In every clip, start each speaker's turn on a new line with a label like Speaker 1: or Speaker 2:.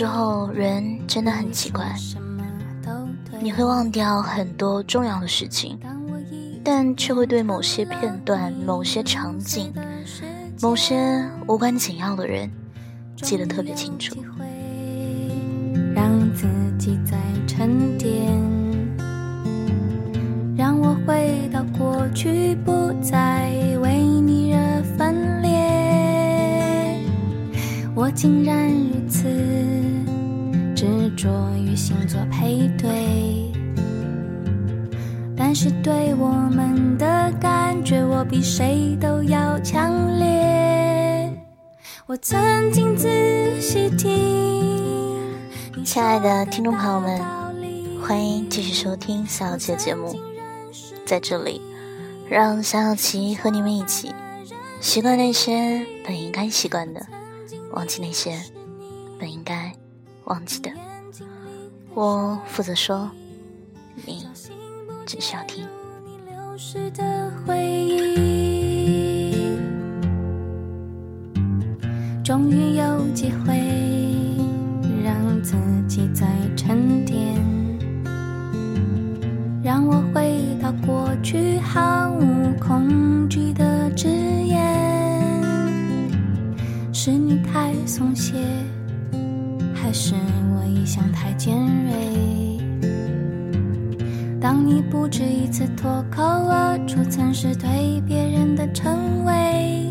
Speaker 1: 有时候人真的很奇怪，你会忘掉很多重要的事情，但却会对某些片段、某些场景、某些无关紧要的人记得特别清楚。
Speaker 2: 让自己再沉淀，让我回到过去，不再为你而分裂。我竟然如此执着于星座配对，但是对我们的感觉，我比谁都要强烈。我曾经仔细听。
Speaker 1: 亲爱的听众朋友们，欢迎继续收听小姐节目。在这里，让小小琪和你们一起习惯那些本应该习惯的，忘记那些本应该忘记的。我负责说，你只需要听。
Speaker 2: 终于有机会让。自己在不止一次脱口而出曾是对别人的称谓，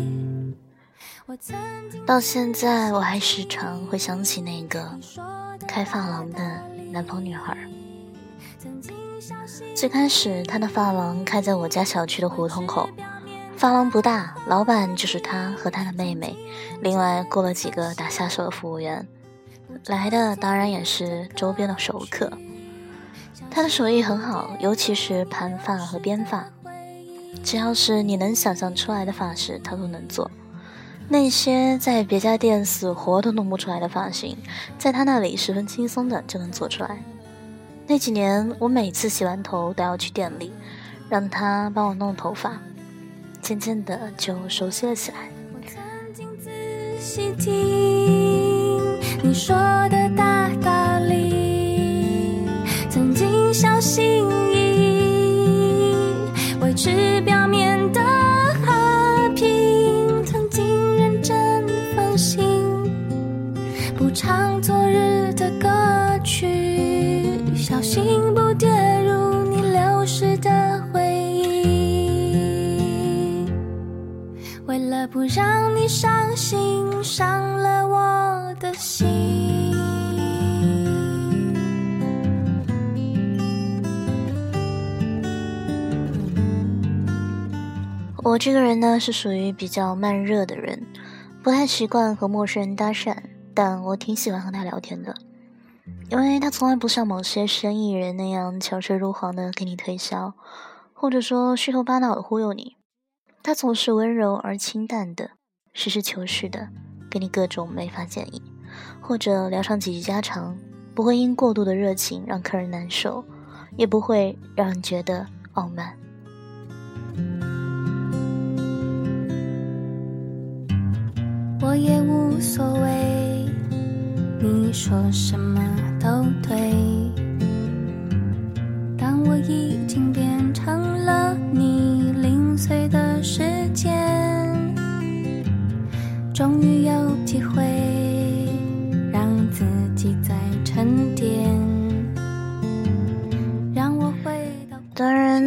Speaker 1: 到现在我还时常会想起那个。开发廊的南方女孩。最开始，她的发廊开在我家小区的胡同口。发廊不大，老板就是她和她的妹妹，另外雇了几个打下手的服务员。来的当然也是周边的熟客。他的手艺很好，尤其是盘发和编发，只要是你能想象出来的发饰，他都能做。那些在别家店死活都弄不出来的发型，在他那里十分轻松的就能做出来。那几年，我每次洗完头都要去店里，让他帮我弄头发，渐渐的就熟悉了起来。我曾经仔细听
Speaker 2: 你说的大道理，是表面的和平，曾经认真放心，不。唱昨日的歌曲，小心不跌入你流失的回忆。为了不让你伤心，伤了我的心。
Speaker 1: 我这个人呢，是属于比较慢热的人，不太习惯和陌生人搭讪。但我挺喜欢和他聊天的，因为他从来不像某些生意人那样巧舌如簧的给你推销，或者说虚头巴脑的忽悠你。他总是温柔而清淡的，实事求是的给你各种没法建议，或者聊上几句家常，不会因过度的热情让客人难受，也不会让人觉得傲慢。
Speaker 2: 我也无所谓。你说什么都对，当我已经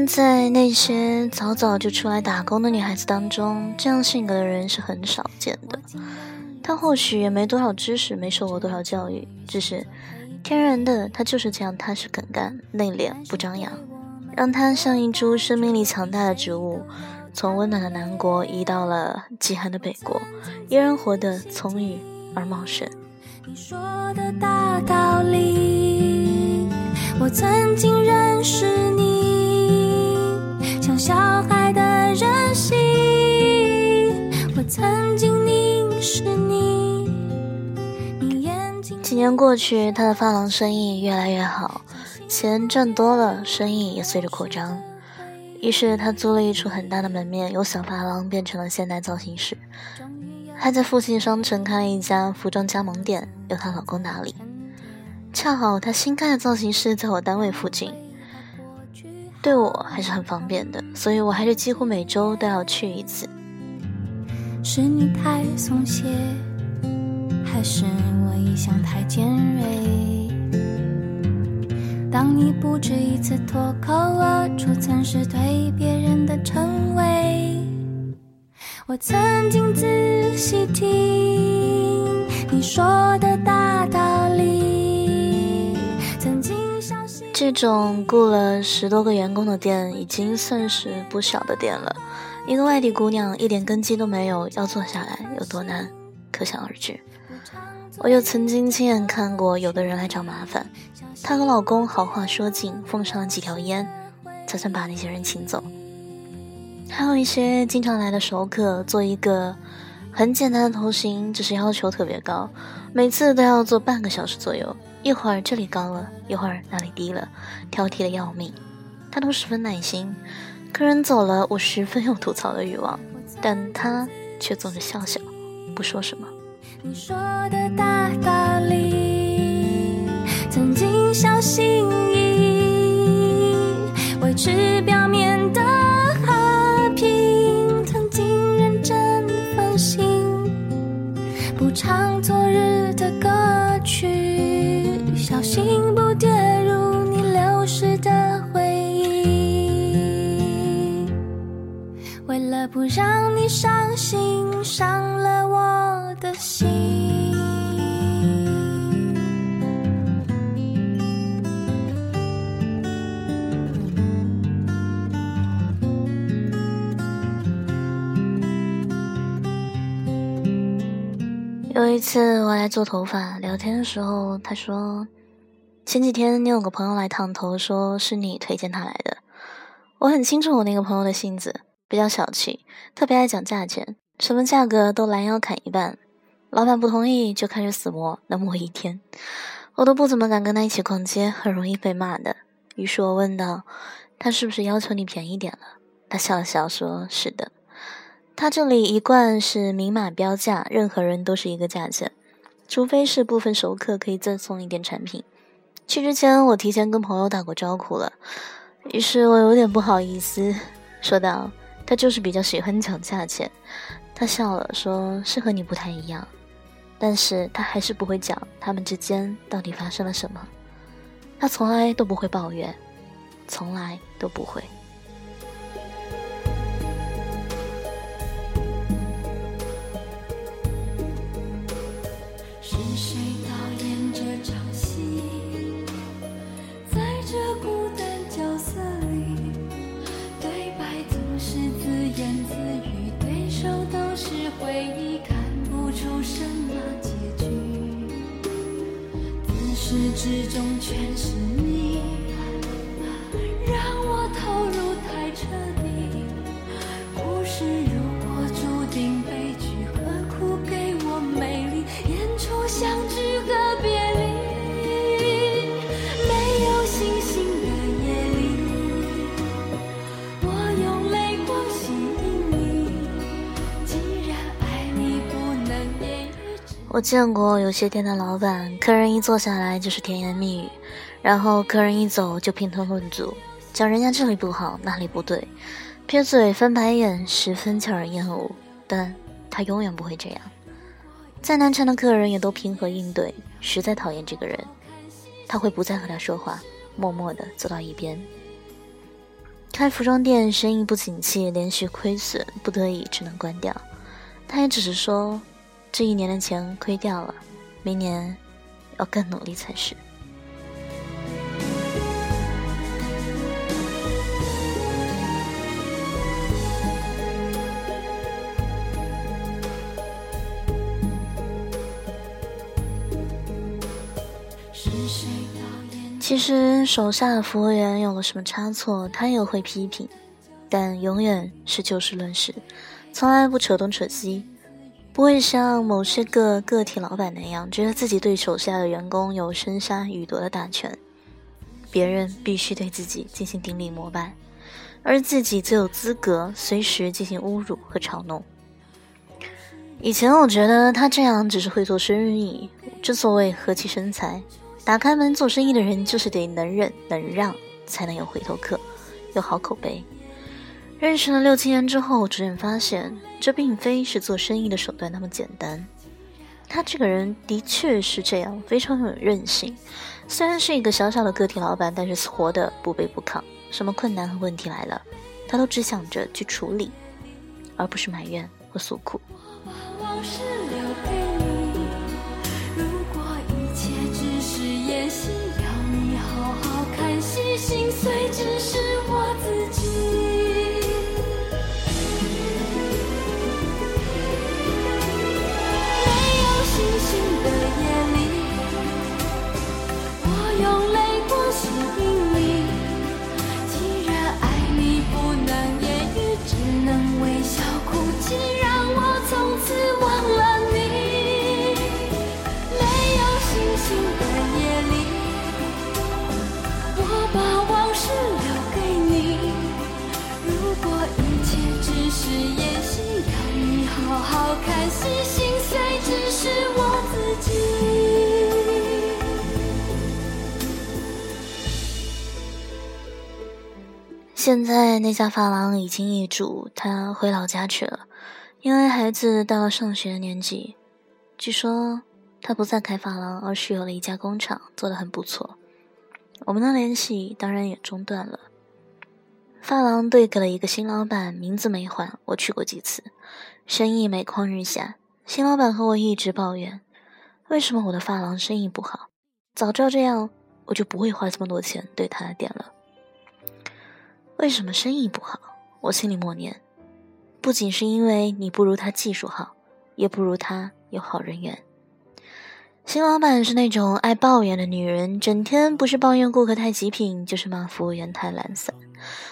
Speaker 1: 在那些早早就出来打工的女孩子当中，这样性格的人是很少见的。她或许也没多少知识，没受过多少教育，只是天然的，她就是这样踏实肯干、内敛不张扬，让她像一株生命力强大的植物，从温暖的南国移到了极寒的北国，依然活得葱郁而茂盛。
Speaker 2: 你说的大道理，我曾经认识你，像小孩的任性，我曾经凝视你。
Speaker 1: 几年过去，他的发廊生意越来越好，钱赚多了，生意也随着扩张。于是他租了一处很大的门面，由小发廊变成了现代造型室。还在附近商城开了一家服装加盟店，由她老公打理。恰好她新开的造型师在我单位附近，对我还是很方便的，所以我还是几乎每周都要去一次。
Speaker 2: 是你太松懈，还是我一向太尖锐？当你不止一次脱口而出曾是对别人的称谓，我曾经仔细听你说的大道理，
Speaker 1: 这种雇了十多个员工的店已经算是不小的店了。一个外地姑娘一点根基都没有，要做下来有多难，可想而知。我又曾经亲眼看过有的人来找麻烦，她和老公好话说尽，奉上了几条烟，才算把那些人请走。还有一些经常来的熟客，做一个很简单的头型，只是要求特别高，每次都要做半个小时左右，一会儿这里高了，一会儿那里低了，挑剔的要命，他都十分耐心。客人走了，我十分有吐槽的欲望，但他却总是笑笑，不说什么。
Speaker 2: 你说的大道理，曾经小心翼翼维了不让你伤心，伤了我的心。
Speaker 1: 有一次我来做头发，聊天的时候，他说前几天你有个朋友来烫头，说是你推荐他来的。我很清楚我那个朋友的性子，比较小气，特别爱讲价钱，什么价格都拦腰砍一半。老板不同意就开始死磨，能磨一天，我都不怎么敢跟他一起逛街，很容易被骂的。于是我问道：“他是不是要求你便宜点了？”他笑了笑说：“是的。”他这里一贯是明码标价，任何人都是一个价钱，除非是部分熟客可以赠送一点产品。去之前我提前跟朋友打过招呼了，于是我有点不好意思，说道：“他就是比较喜欢讲价钱。”他笑了，说是和你不太一样，但是他还是不会讲他们之间到底发生了什么。他从来都不会抱怨，从来都不会。
Speaker 2: 始至终全是我
Speaker 1: 见过有些店的老板，客人一坐下来就是甜言蜜语，然后客人一走就评头论足，讲人家这里不好那里不对，撇嘴翻白眼，十分叫人厌恶。但他永远不会这样，再难缠的客人也都平和应对。实在讨厌这个人，他会不再和他说话，默默地走到一边。开服装店生意不景气，连续亏损，不得已只能关掉。他也只是说。这一年的钱亏掉了，明年要更努力才是。其实手下的服务员有了什么差错，他也会批评，但永远是就事论事，从来不扯东扯西。不会像某些个个体老板那样，觉得自己对手下的员工有生杀予夺的大权，别人必须对自己进行顶礼膜拜，而自己则有资格随时进行侮辱和嘲弄。以前我觉得他这样只是会做生意，正所谓和气生财。打开门做生意的人就是得能忍能让，才能有回头客，有好口碑。认识了六七年之后，逐渐发现这并非是做生意的手段那么简单。他这个人的确是这样，非常有韧性。虽然是一个小小的个体老板，但是活得不卑不亢。什么困难和问题来了，他都只想着去处理，而不是埋怨和诉苦。现在那家发廊已经易主，他回老家去了，因为孩子到了上学的年纪。据说他不再开发廊，而是有了一家工厂，做得很不错。我们的联系当然也中断了。发廊对给了一个新老板，名字没换，我去过几次，生意每况日下。新老板和我一直抱怨，为什么我的发廊生意不好？早知道这样，我就不会花这么多钱对他的店了。为什么生意不好？我心里默念，不仅是因为你不如他技术好，也不如他有好人缘。新老板是那种爱抱怨的女人，整天不是抱怨顾客太极品，就是骂服务员太懒散，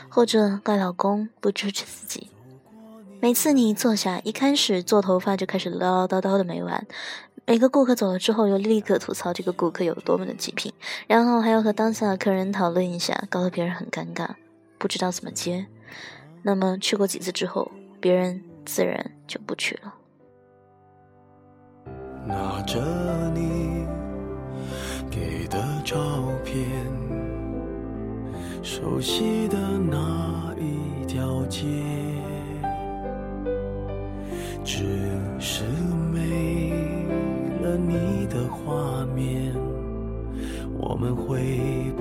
Speaker 1: 或者怪老公不支持自己。每次你一坐下，一开始做头发就开始唠唠叨叨的没完，每个顾客走了之后又立刻吐槽这个顾客有多么的极品，然后还要和当下的客人讨论一下，搞得别人很尴尬。不知道怎么接，那么去过几次之后，别人自然就不去了。拿着你给的照片，熟悉的那一条街，只是没了你的画面，我们回不。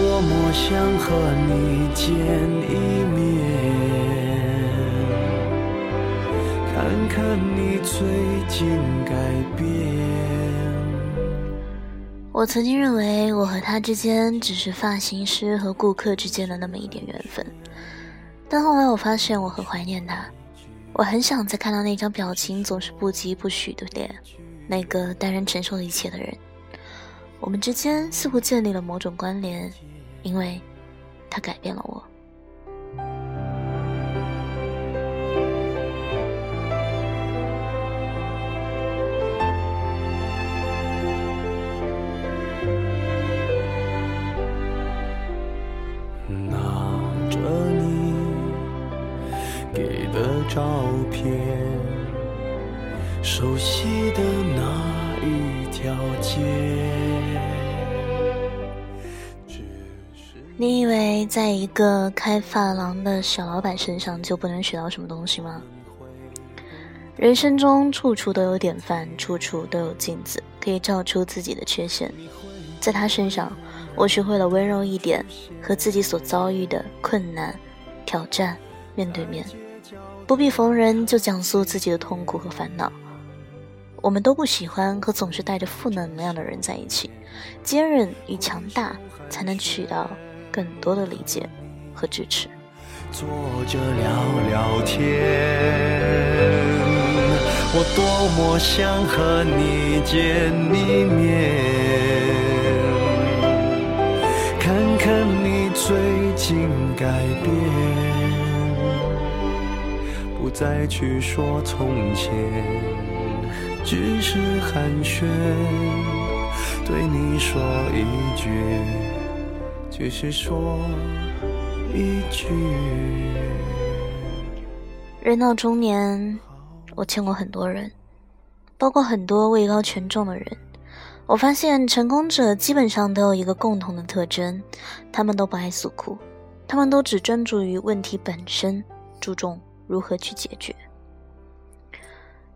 Speaker 1: 多么想和你见一面，看看你最近改变。我曾经认为我和他之间只是发型师和顾客之间的那么一点缘分，但后来我发现我很怀念他，我很想再看到那张表情总是不疾不徐的脸，那个担任承受一切的人。我们之间似乎建立了某种关联，因为他改变了我。拿着你给的照片，熟悉的那一条街。你以为在一个开发廊的小老板身上就不能学到什么东西吗？人生中处处都有典范，处处都有镜子，可以照出自己的缺陷。在他身上，我学会了温柔一点，和自己所遭遇的困难、挑战面对面，不必逢人就讲述自己的痛苦和烦恼。我们都不喜欢和总是带着负能量的人在一起，坚韧与强大才能取到。更多的理解和支持。坐着聊聊天
Speaker 3: 我多么想和你见一面，看看你最近改变，不再去说从前，只是寒暄，对你说一句，只是说一句。
Speaker 1: 人到中年。我见过很多人，包括很多位高权重的人。我发现成功者基本上都有一个共同的特征：他们都不爱诉苦，他们都只专注于问题本身，注重如何去解决。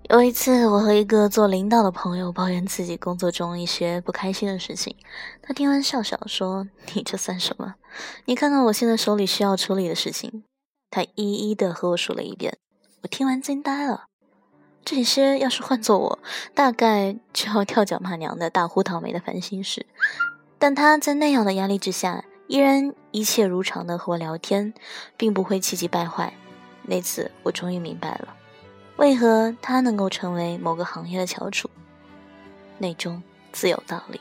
Speaker 1: 有一次，我和一个做领导的朋友抱怨自己工作中一些不开心的事情，他听完笑笑说：“你这算什么？你看看我现在手里需要处理的事情。”他一一的和我说了一遍，我听完惊呆了。这些要是换做我，大概就要跳脚骂娘的大呼倒霉的烦心事。但他在那样的压力之下，依然一切如常的和我聊天，并不会气急败坏。那次我终于明白了，为何他能够成为某个行业的翘楚，内中自有道理。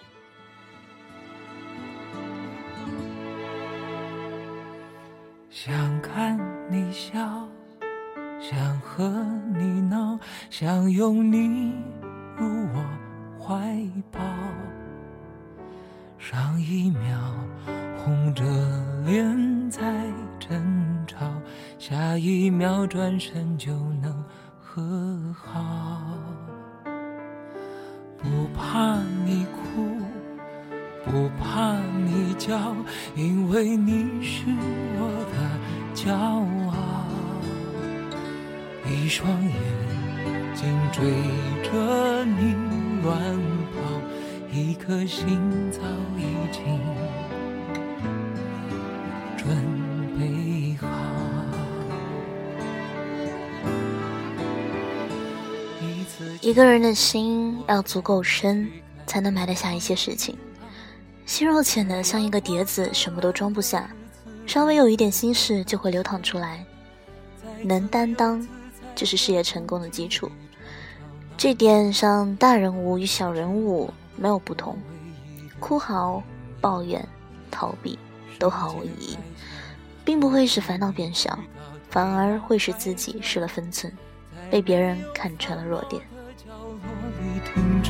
Speaker 3: 想看你笑。想和你闹，想拥你入我怀抱。上一秒红着脸在争吵，下一秒转身就能和好。不怕你哭，不怕你叫，因为你是我的骄傲。一双眼睛追着你乱跑，一颗心早已经
Speaker 1: 一个人的心要足够深，才能埋得下一些事情。心若浅的像一个碟子，什么都装不下，稍微有一点心事就会流淌出来。能担当。就是事业成功的基础，这点上大人物与小人物没有不同。哭嚎、抱怨、逃避都毫无意义，并不会使烦恼变小，反而会使自己失了分寸，被别人看穿了弱点。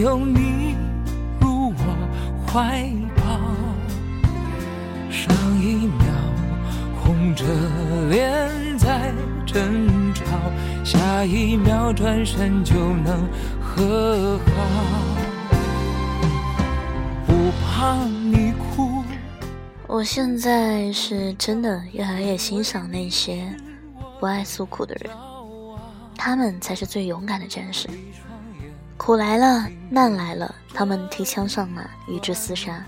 Speaker 3: 有你入我怀抱。上一秒红着脸在争吵，下一秒转身就能和好。不怕你哭。
Speaker 1: 我现在是真的越来越欣赏那些不爱诉苦的人。他们才是最勇敢的战士。苦来了，难来了，他们提枪上马，与之厮杀。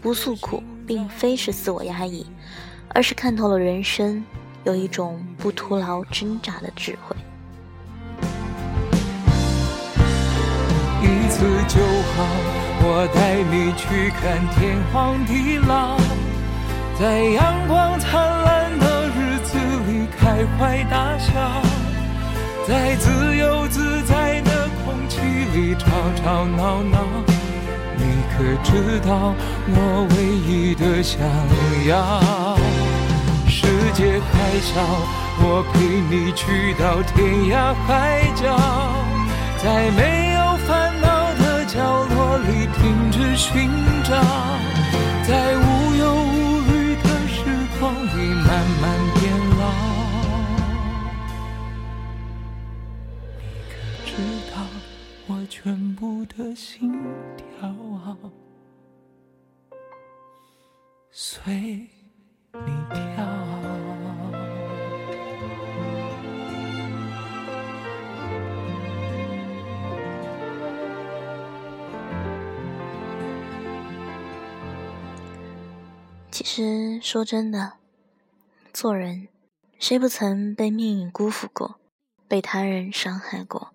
Speaker 1: 不诉苦，并非是自我压抑，而是看透了人生，有一种不徒劳挣扎的智慧。
Speaker 3: 一次就好，我带你去看天荒地老，在阳光灿烂的日子里开怀大笑。在自由自在的里吵吵闹闹，你可知道我唯一的想要？世界还小，我陪你去到天涯海角，在没有烦恼的角落里停止寻找，
Speaker 1: 说真的，做人，谁不曾被命运辜负过，被他人伤害过？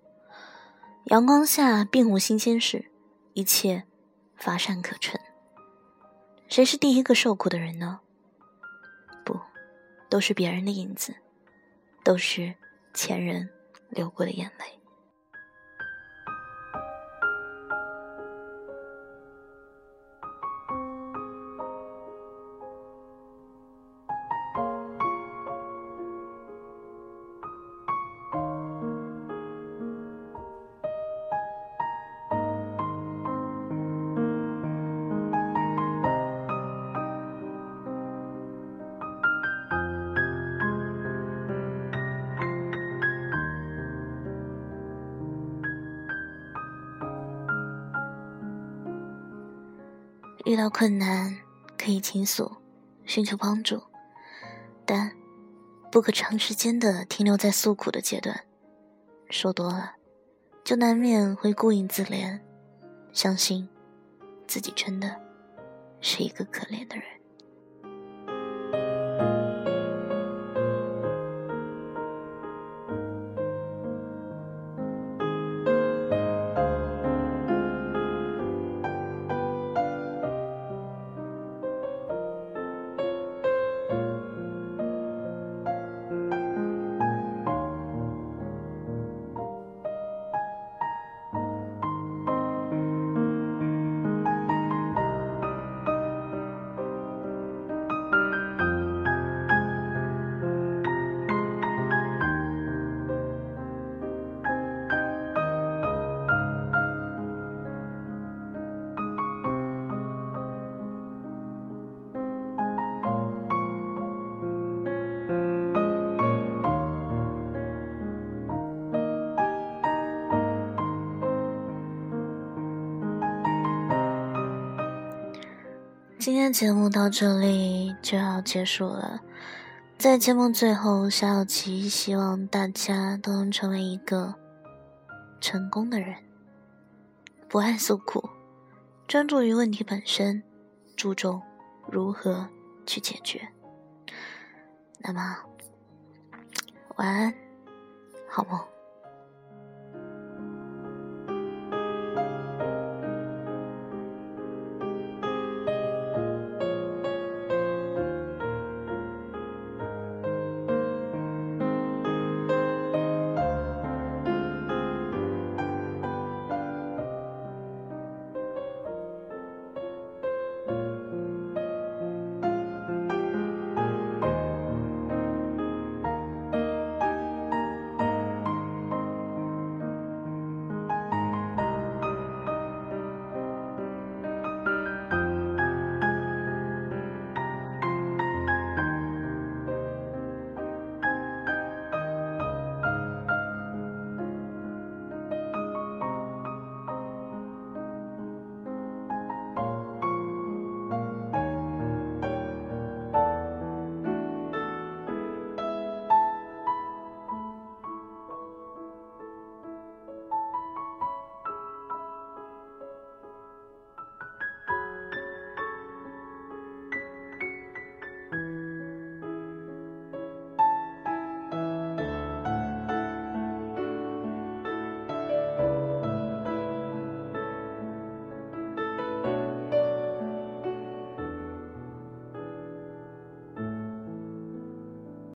Speaker 1: 阳光下并无新鲜事，一切乏善可陈。谁是第一个受苦的人呢？不，都是别人的影子，都是前人流过的眼泪。到困难可以倾诉，寻求帮助，但不可长时间的停留在诉苦的阶段。说多了，就难免会顾影自怜，相信自己真的是一个可怜的人。今天节目到这里就要结束了，在节目最后，夏小琪希望大家都能成为一个成功的人，不爱诉苦，专注于问题本身，注重如何去解决。那么，晚安，好梦。